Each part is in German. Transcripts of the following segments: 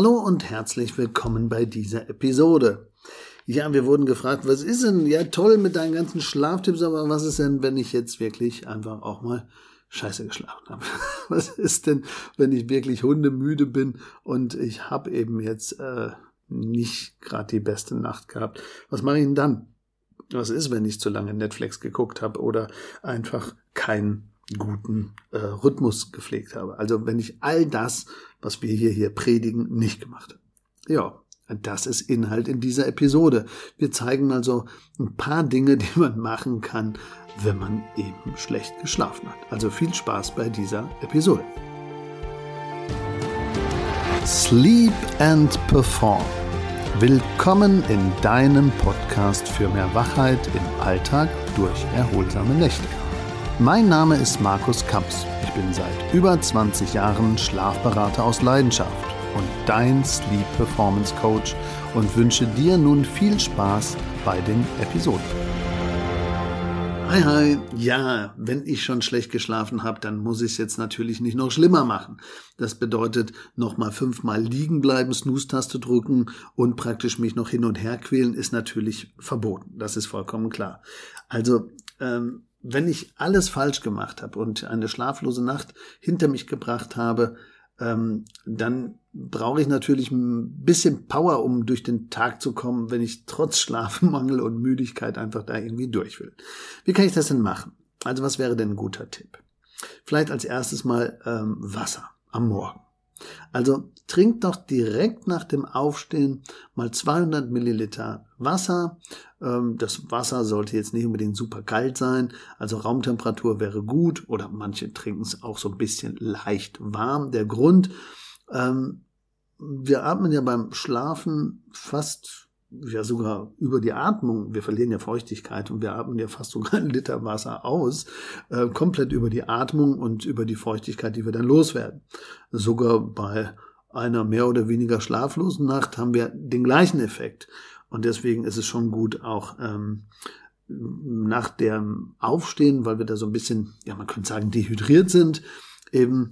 Hallo und herzlich willkommen bei dieser Episode. Ja, wir wurden gefragt, was ist denn? Ja, toll mit deinen ganzen Schlaftipps, aber was ist denn, wenn ich jetzt wirklich einfach auch mal scheiße geschlafen habe? Was ist denn, wenn ich wirklich hundemüde bin und ich habe eben jetzt äh, nicht gerade die beste Nacht gehabt? Was mache ich denn dann? Was ist, wenn ich zu lange Netflix geguckt habe oder einfach keinen guten äh, Rhythmus gepflegt habe? Also wenn ich all das, was wir hier hier predigen, nicht gemacht habe. Ja, das ist Inhalt in dieser Episode. Wir zeigen also ein paar Dinge, die man machen kann, wenn man eben schlecht geschlafen hat. Also viel Spaß bei dieser Episode. Sleep and Perform. Willkommen in deinem Podcast für mehr Wachheit im Alltag durch erholsame Nächte. Mein Name ist Markus Kamps. Ich bin seit über 20 Jahren Schlafberater aus Leidenschaft und dein Sleep Performance Coach und wünsche dir nun viel Spaß bei den Episoden. Hi, hi. Ja, wenn ich schon schlecht geschlafen habe, dann muss ich es jetzt natürlich nicht noch schlimmer machen. Das bedeutet, nochmal fünfmal liegen bleiben, Snooze-Taste drücken und praktisch mich noch hin und her quälen, ist natürlich verboten. Das ist vollkommen klar. Also, ähm, wenn ich alles falsch gemacht habe und eine schlaflose Nacht hinter mich gebracht habe, ähm, dann brauche ich natürlich ein bisschen Power, um durch den Tag zu kommen, wenn ich trotz Schlafmangel und Müdigkeit einfach da irgendwie durch will. Wie kann ich das denn machen? Also was wäre denn ein guter Tipp? Vielleicht als erstes mal ähm, Wasser am Morgen. Also trink doch direkt nach dem Aufstehen mal 200 Milliliter Wasser. Ähm, das Wasser sollte jetzt nicht unbedingt super kalt sein, also Raumtemperatur wäre gut oder manche trinken es auch so ein bisschen leicht warm. Der Grund, ähm, wir atmen ja beim Schlafen fast ja sogar über die Atmung, wir verlieren ja Feuchtigkeit und wir atmen ja fast sogar einen Liter Wasser aus, äh, komplett über die Atmung und über die Feuchtigkeit, die wir dann loswerden. Sogar bei einer mehr oder weniger schlaflosen Nacht haben wir den gleichen Effekt. Und deswegen ist es schon gut, auch ähm, nach dem Aufstehen, weil wir da so ein bisschen, ja, man könnte sagen, dehydriert sind, eben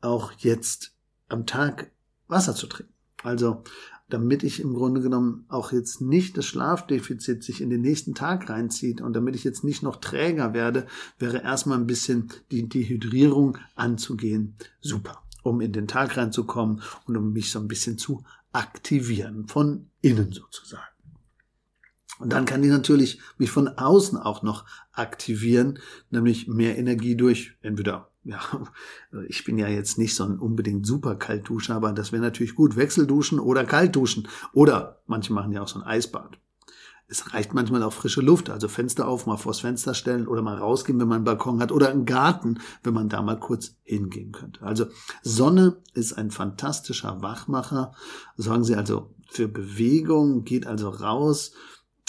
auch jetzt am Tag Wasser zu trinken. Also damit ich im Grunde genommen auch jetzt nicht das Schlafdefizit sich in den nächsten Tag reinzieht und damit ich jetzt nicht noch träger werde, wäre erstmal ein bisschen die Dehydrierung anzugehen. Super, um in den Tag reinzukommen und um mich so ein bisschen zu aktivieren, von innen sozusagen. Und dann kann ich natürlich mich von außen auch noch aktivieren, nämlich mehr Energie durch entweder ja, ich bin ja jetzt nicht so ein unbedingt super Kaltduscher, aber das wäre natürlich gut. Wechselduschen oder Kaltduschen. Oder manche machen ja auch so ein Eisbad. Es reicht manchmal auch frische Luft, also Fenster auf, mal vors Fenster stellen oder mal rausgehen, wenn man einen Balkon hat oder einen Garten, wenn man da mal kurz hingehen könnte. Also Sonne ist ein fantastischer Wachmacher. Sorgen Sie also für Bewegung, geht also raus,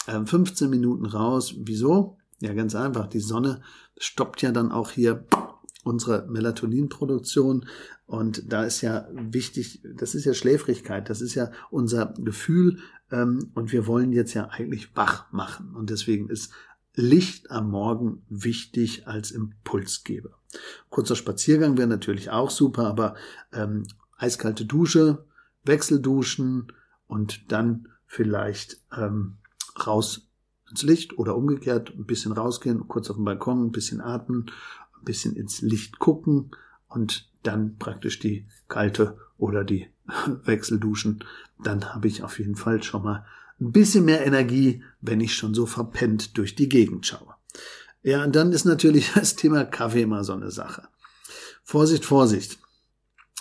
15 ähm, Minuten raus. Wieso? Ja, ganz einfach. Die Sonne stoppt ja dann auch hier unsere Melatoninproduktion. Und da ist ja wichtig, das ist ja Schläfrigkeit, das ist ja unser Gefühl. Ähm, und wir wollen jetzt ja eigentlich wach machen. Und deswegen ist Licht am Morgen wichtig als Impulsgeber. Kurzer Spaziergang wäre natürlich auch super, aber ähm, eiskalte Dusche, Wechselduschen und dann vielleicht ähm, raus ins Licht oder umgekehrt ein bisschen rausgehen, kurz auf den Balkon, ein bisschen atmen ein bisschen ins Licht gucken und dann praktisch die kalte oder die Wechselduschen. Dann habe ich auf jeden Fall schon mal ein bisschen mehr Energie, wenn ich schon so verpennt durch die Gegend schaue. Ja, und dann ist natürlich das Thema Kaffee immer so eine Sache. Vorsicht, Vorsicht.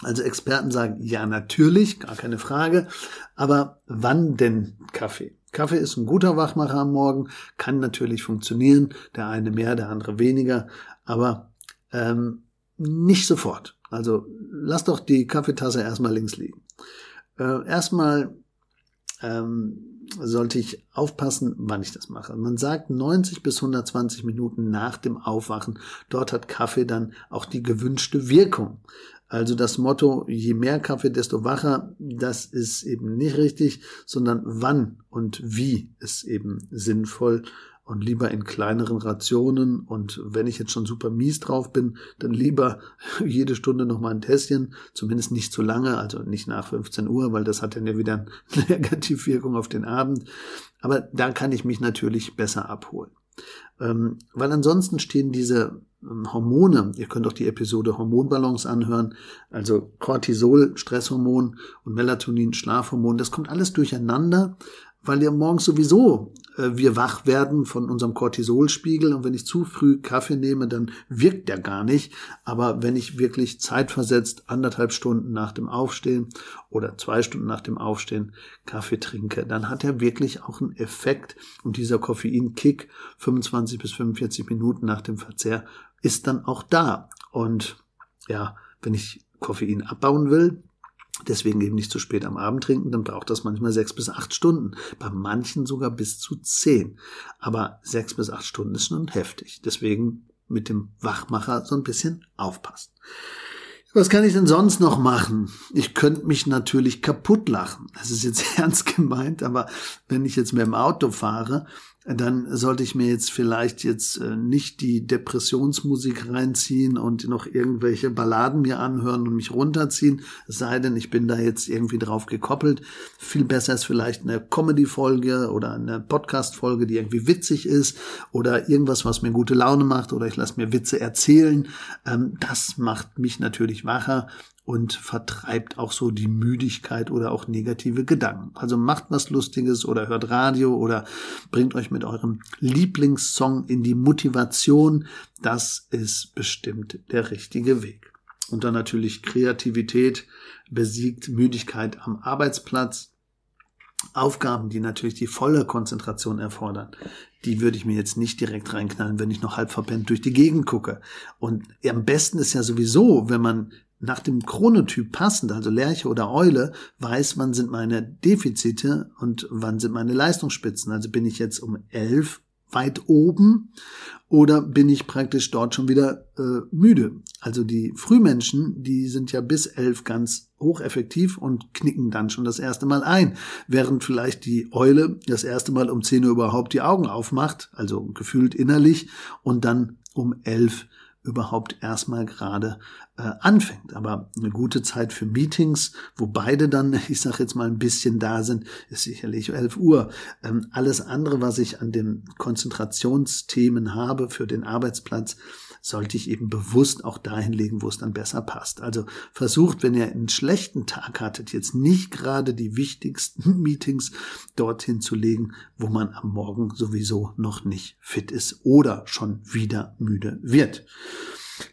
Also Experten sagen, ja, natürlich, gar keine Frage. Aber wann denn Kaffee? Kaffee ist ein guter Wachmacher am Morgen, kann natürlich funktionieren. Der eine mehr, der andere weniger. Aber ähm, nicht sofort. Also lass doch die Kaffeetasse erstmal links liegen. Äh, erstmal ähm, sollte ich aufpassen, wann ich das mache. Man sagt 90 bis 120 Minuten nach dem Aufwachen. Dort hat Kaffee dann auch die gewünschte Wirkung. Also das Motto, je mehr Kaffee, desto wacher, das ist eben nicht richtig, sondern wann und wie ist eben sinnvoll und lieber in kleineren Rationen und wenn ich jetzt schon super mies drauf bin, dann lieber jede Stunde noch mal ein Tässchen, zumindest nicht zu lange, also nicht nach 15 Uhr, weil das hat dann ja wieder eine Negativwirkung auf den Abend. Aber da kann ich mich natürlich besser abholen. Ähm, weil ansonsten stehen diese ähm, Hormone, ihr könnt auch die Episode Hormonbalance anhören, also Cortisol, Stresshormon und Melatonin, Schlafhormon, das kommt alles durcheinander, weil ja morgens sowieso äh, wir wach werden von unserem Cortisolspiegel und wenn ich zu früh Kaffee nehme, dann wirkt der gar nicht. Aber wenn ich wirklich zeitversetzt anderthalb Stunden nach dem Aufstehen oder zwei Stunden nach dem Aufstehen Kaffee trinke, dann hat er wirklich auch einen Effekt und dieser Koffeinkick 25 bis 45 Minuten nach dem Verzehr ist dann auch da. Und ja, wenn ich Koffein abbauen will, deswegen eben nicht zu spät am Abend trinken, dann braucht das manchmal sechs bis acht Stunden. Bei manchen sogar bis zu zehn. Aber sechs bis acht Stunden ist schon heftig. Deswegen mit dem Wachmacher so ein bisschen aufpassen. Was kann ich denn sonst noch machen? Ich könnte mich natürlich kaputt lachen. Das ist jetzt ernst gemeint, aber wenn ich jetzt mit dem Auto fahre dann sollte ich mir jetzt vielleicht jetzt äh, nicht die Depressionsmusik reinziehen und noch irgendwelche Balladen mir anhören und mich runterziehen, es sei denn, ich bin da jetzt irgendwie drauf gekoppelt. Viel besser ist vielleicht eine Comedy-Folge oder eine Podcast-Folge, die irgendwie witzig ist oder irgendwas, was mir gute Laune macht oder ich lasse mir Witze erzählen. Ähm, das macht mich natürlich wacher und vertreibt auch so die Müdigkeit oder auch negative Gedanken. Also macht was Lustiges oder hört Radio oder bringt euch mit eurem Lieblingssong in die Motivation. Das ist bestimmt der richtige Weg. Und dann natürlich Kreativität besiegt Müdigkeit am Arbeitsplatz. Aufgaben, die natürlich die volle Konzentration erfordern, die würde ich mir jetzt nicht direkt reinknallen, wenn ich noch halb verpennt durch die Gegend gucke. Und am besten ist ja sowieso, wenn man nach dem Chronotyp passend, also Lerche oder Eule, weiß, wann sind meine Defizite und wann sind meine Leistungsspitzen. Also bin ich jetzt um elf weit oben oder bin ich praktisch dort schon wieder äh, müde? Also die Frühmenschen, die sind ja bis elf ganz hocheffektiv und knicken dann schon das erste Mal ein, während vielleicht die Eule das erste Mal um zehn Uhr überhaupt die Augen aufmacht, also gefühlt innerlich und dann um elf überhaupt erstmal gerade äh, anfängt. Aber eine gute Zeit für Meetings, wo beide dann, ich sage jetzt mal ein bisschen da sind, ist sicherlich 11 Uhr. Ähm, alles andere, was ich an den Konzentrationsthemen habe für den Arbeitsplatz, sollte ich eben bewusst auch dahin legen, wo es dann besser passt. Also versucht, wenn ihr einen schlechten Tag hattet, jetzt nicht gerade die wichtigsten Meetings dorthin zu legen, wo man am Morgen sowieso noch nicht fit ist oder schon wieder müde wird.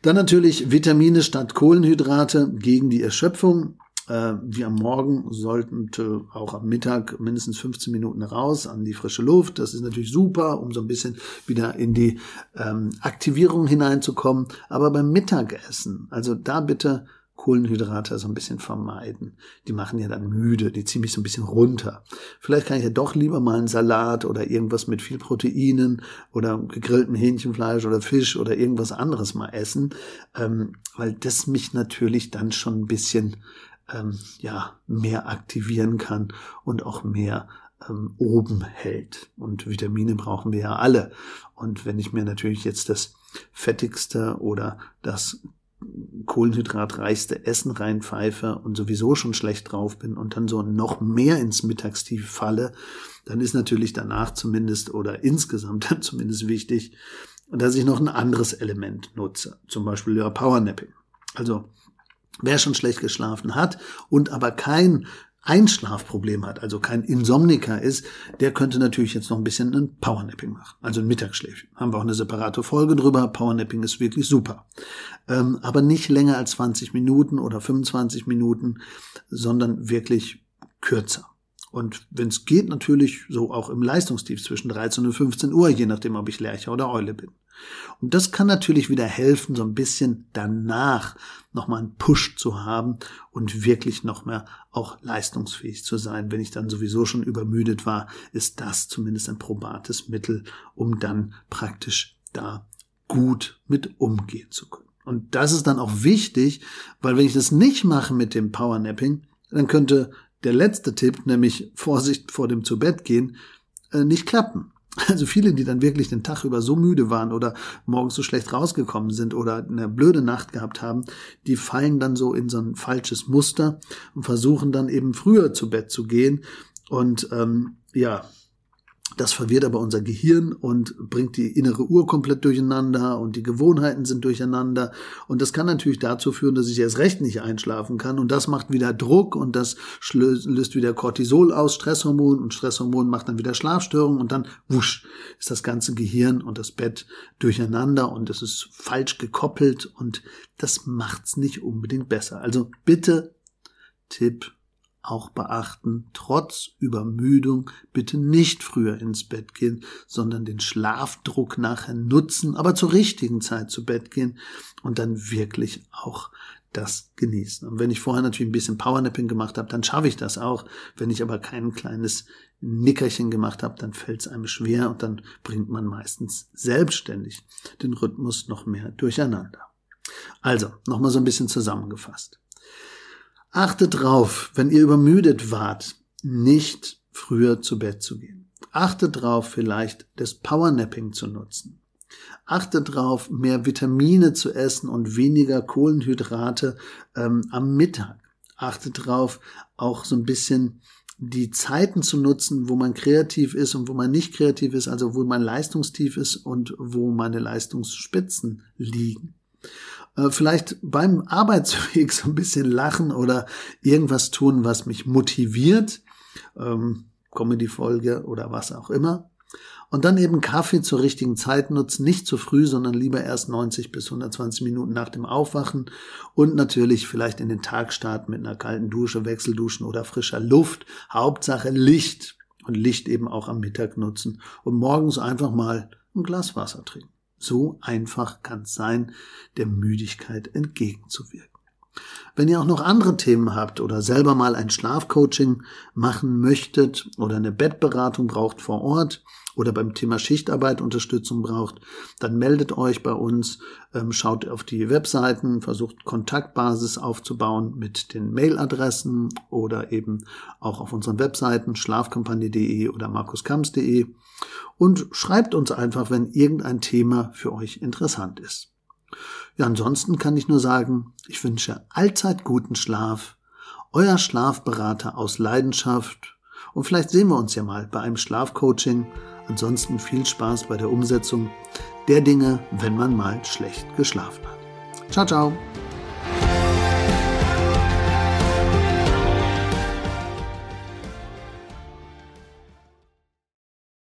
Dann natürlich Vitamine statt Kohlenhydrate gegen die Erschöpfung. Äh, wie am Morgen sollten auch am Mittag mindestens 15 Minuten raus an die frische Luft. Das ist natürlich super, um so ein bisschen wieder in die ähm, Aktivierung hineinzukommen. Aber beim Mittagessen, also da bitte Kohlenhydrate so ein bisschen vermeiden. Die machen ja dann müde, die ziehen mich so ein bisschen runter. Vielleicht kann ich ja doch lieber mal einen Salat oder irgendwas mit viel Proteinen oder gegrillten Hähnchenfleisch oder Fisch oder irgendwas anderes mal essen, ähm, weil das mich natürlich dann schon ein bisschen ähm, ja mehr aktivieren kann und auch mehr ähm, oben hält. Und Vitamine brauchen wir ja alle. Und wenn ich mir natürlich jetzt das fettigste oder das kohlenhydratreichste Essen reinpfeife und sowieso schon schlecht drauf bin und dann so noch mehr ins Mittagstief falle, dann ist natürlich danach zumindest oder insgesamt dann zumindest wichtig, dass ich noch ein anderes Element nutze. Zum Beispiel ja Powernapping. Also Wer schon schlecht geschlafen hat und aber kein Einschlafproblem hat, also kein Insomniker ist, der könnte natürlich jetzt noch ein bisschen ein Powernapping machen, also ein Mittagsschläfchen. Haben wir auch eine separate Folge drüber. Powernapping ist wirklich super. Ähm, aber nicht länger als 20 Minuten oder 25 Minuten, sondern wirklich kürzer. Und wenn es geht, natürlich so auch im Leistungstief zwischen 13 und 15 Uhr, je nachdem, ob ich Lerche oder Eule bin. Und das kann natürlich wieder helfen, so ein bisschen danach nochmal einen Push zu haben und wirklich noch mehr auch leistungsfähig zu sein. Wenn ich dann sowieso schon übermüdet war, ist das zumindest ein probates Mittel, um dann praktisch da gut mit umgehen zu können. Und das ist dann auch wichtig, weil wenn ich das nicht mache mit dem Powernapping, dann könnte der letzte Tipp, nämlich Vorsicht vor dem zu Bett gehen, äh, nicht klappen. Also viele, die dann wirklich den Tag über so müde waren oder morgens so schlecht rausgekommen sind oder eine blöde Nacht gehabt haben, die fallen dann so in so ein falsches Muster und versuchen dann eben früher zu Bett zu gehen. Und ähm, ja, das verwirrt aber unser Gehirn und bringt die innere Uhr komplett durcheinander und die Gewohnheiten sind durcheinander. Und das kann natürlich dazu führen, dass ich erst recht nicht einschlafen kann. Und das macht wieder Druck und das löst wieder Cortisol aus, Stresshormon und Stresshormon macht dann wieder Schlafstörungen und dann wusch ist das ganze Gehirn und das Bett durcheinander und es ist falsch gekoppelt und das macht's nicht unbedingt besser. Also bitte Tipp auch beachten, trotz Übermüdung bitte nicht früher ins Bett gehen, sondern den Schlafdruck nachher nutzen, aber zur richtigen Zeit zu Bett gehen und dann wirklich auch das genießen. Und wenn ich vorher natürlich ein bisschen Powernapping gemacht habe, dann schaffe ich das auch. Wenn ich aber kein kleines Nickerchen gemacht habe, dann fällt es einem schwer und dann bringt man meistens selbstständig den Rhythmus noch mehr durcheinander. Also, nochmal so ein bisschen zusammengefasst. Achtet drauf, wenn ihr übermüdet wart, nicht früher zu Bett zu gehen. Achtet drauf, vielleicht das Powernapping zu nutzen. Achtet drauf, mehr Vitamine zu essen und weniger Kohlenhydrate ähm, am Mittag. Achtet drauf, auch so ein bisschen die Zeiten zu nutzen, wo man kreativ ist und wo man nicht kreativ ist, also wo man leistungstief ist und wo meine Leistungsspitzen liegen. Äh, vielleicht beim Arbeitsweg so ein bisschen lachen oder irgendwas tun, was mich motiviert, ähm, Comedy-Folge oder was auch immer. Und dann eben Kaffee zur richtigen Zeit nutzen, nicht zu früh, sondern lieber erst 90 bis 120 Minuten nach dem Aufwachen und natürlich vielleicht in den Tag starten mit einer kalten Dusche, Wechselduschen oder frischer Luft. Hauptsache Licht und Licht eben auch am Mittag nutzen und morgens einfach mal ein Glas Wasser trinken. So einfach kann es sein, der Müdigkeit entgegenzuwirken. Wenn ihr auch noch andere Themen habt oder selber mal ein Schlafcoaching machen möchtet oder eine Bettberatung braucht vor Ort oder beim Thema Schichtarbeit Unterstützung braucht, dann meldet euch bei uns, ähm, schaut auf die Webseiten, versucht Kontaktbasis aufzubauen mit den Mailadressen oder eben auch auf unseren Webseiten schlafkampagne.de oder markuskamps.de und schreibt uns einfach, wenn irgendein Thema für euch interessant ist. Ja, ansonsten kann ich nur sagen, ich wünsche allzeit guten Schlaf, euer Schlafberater aus Leidenschaft und vielleicht sehen wir uns ja mal bei einem Schlafcoaching. Ansonsten viel Spaß bei der Umsetzung der Dinge, wenn man mal schlecht geschlafen hat. Ciao, ciao.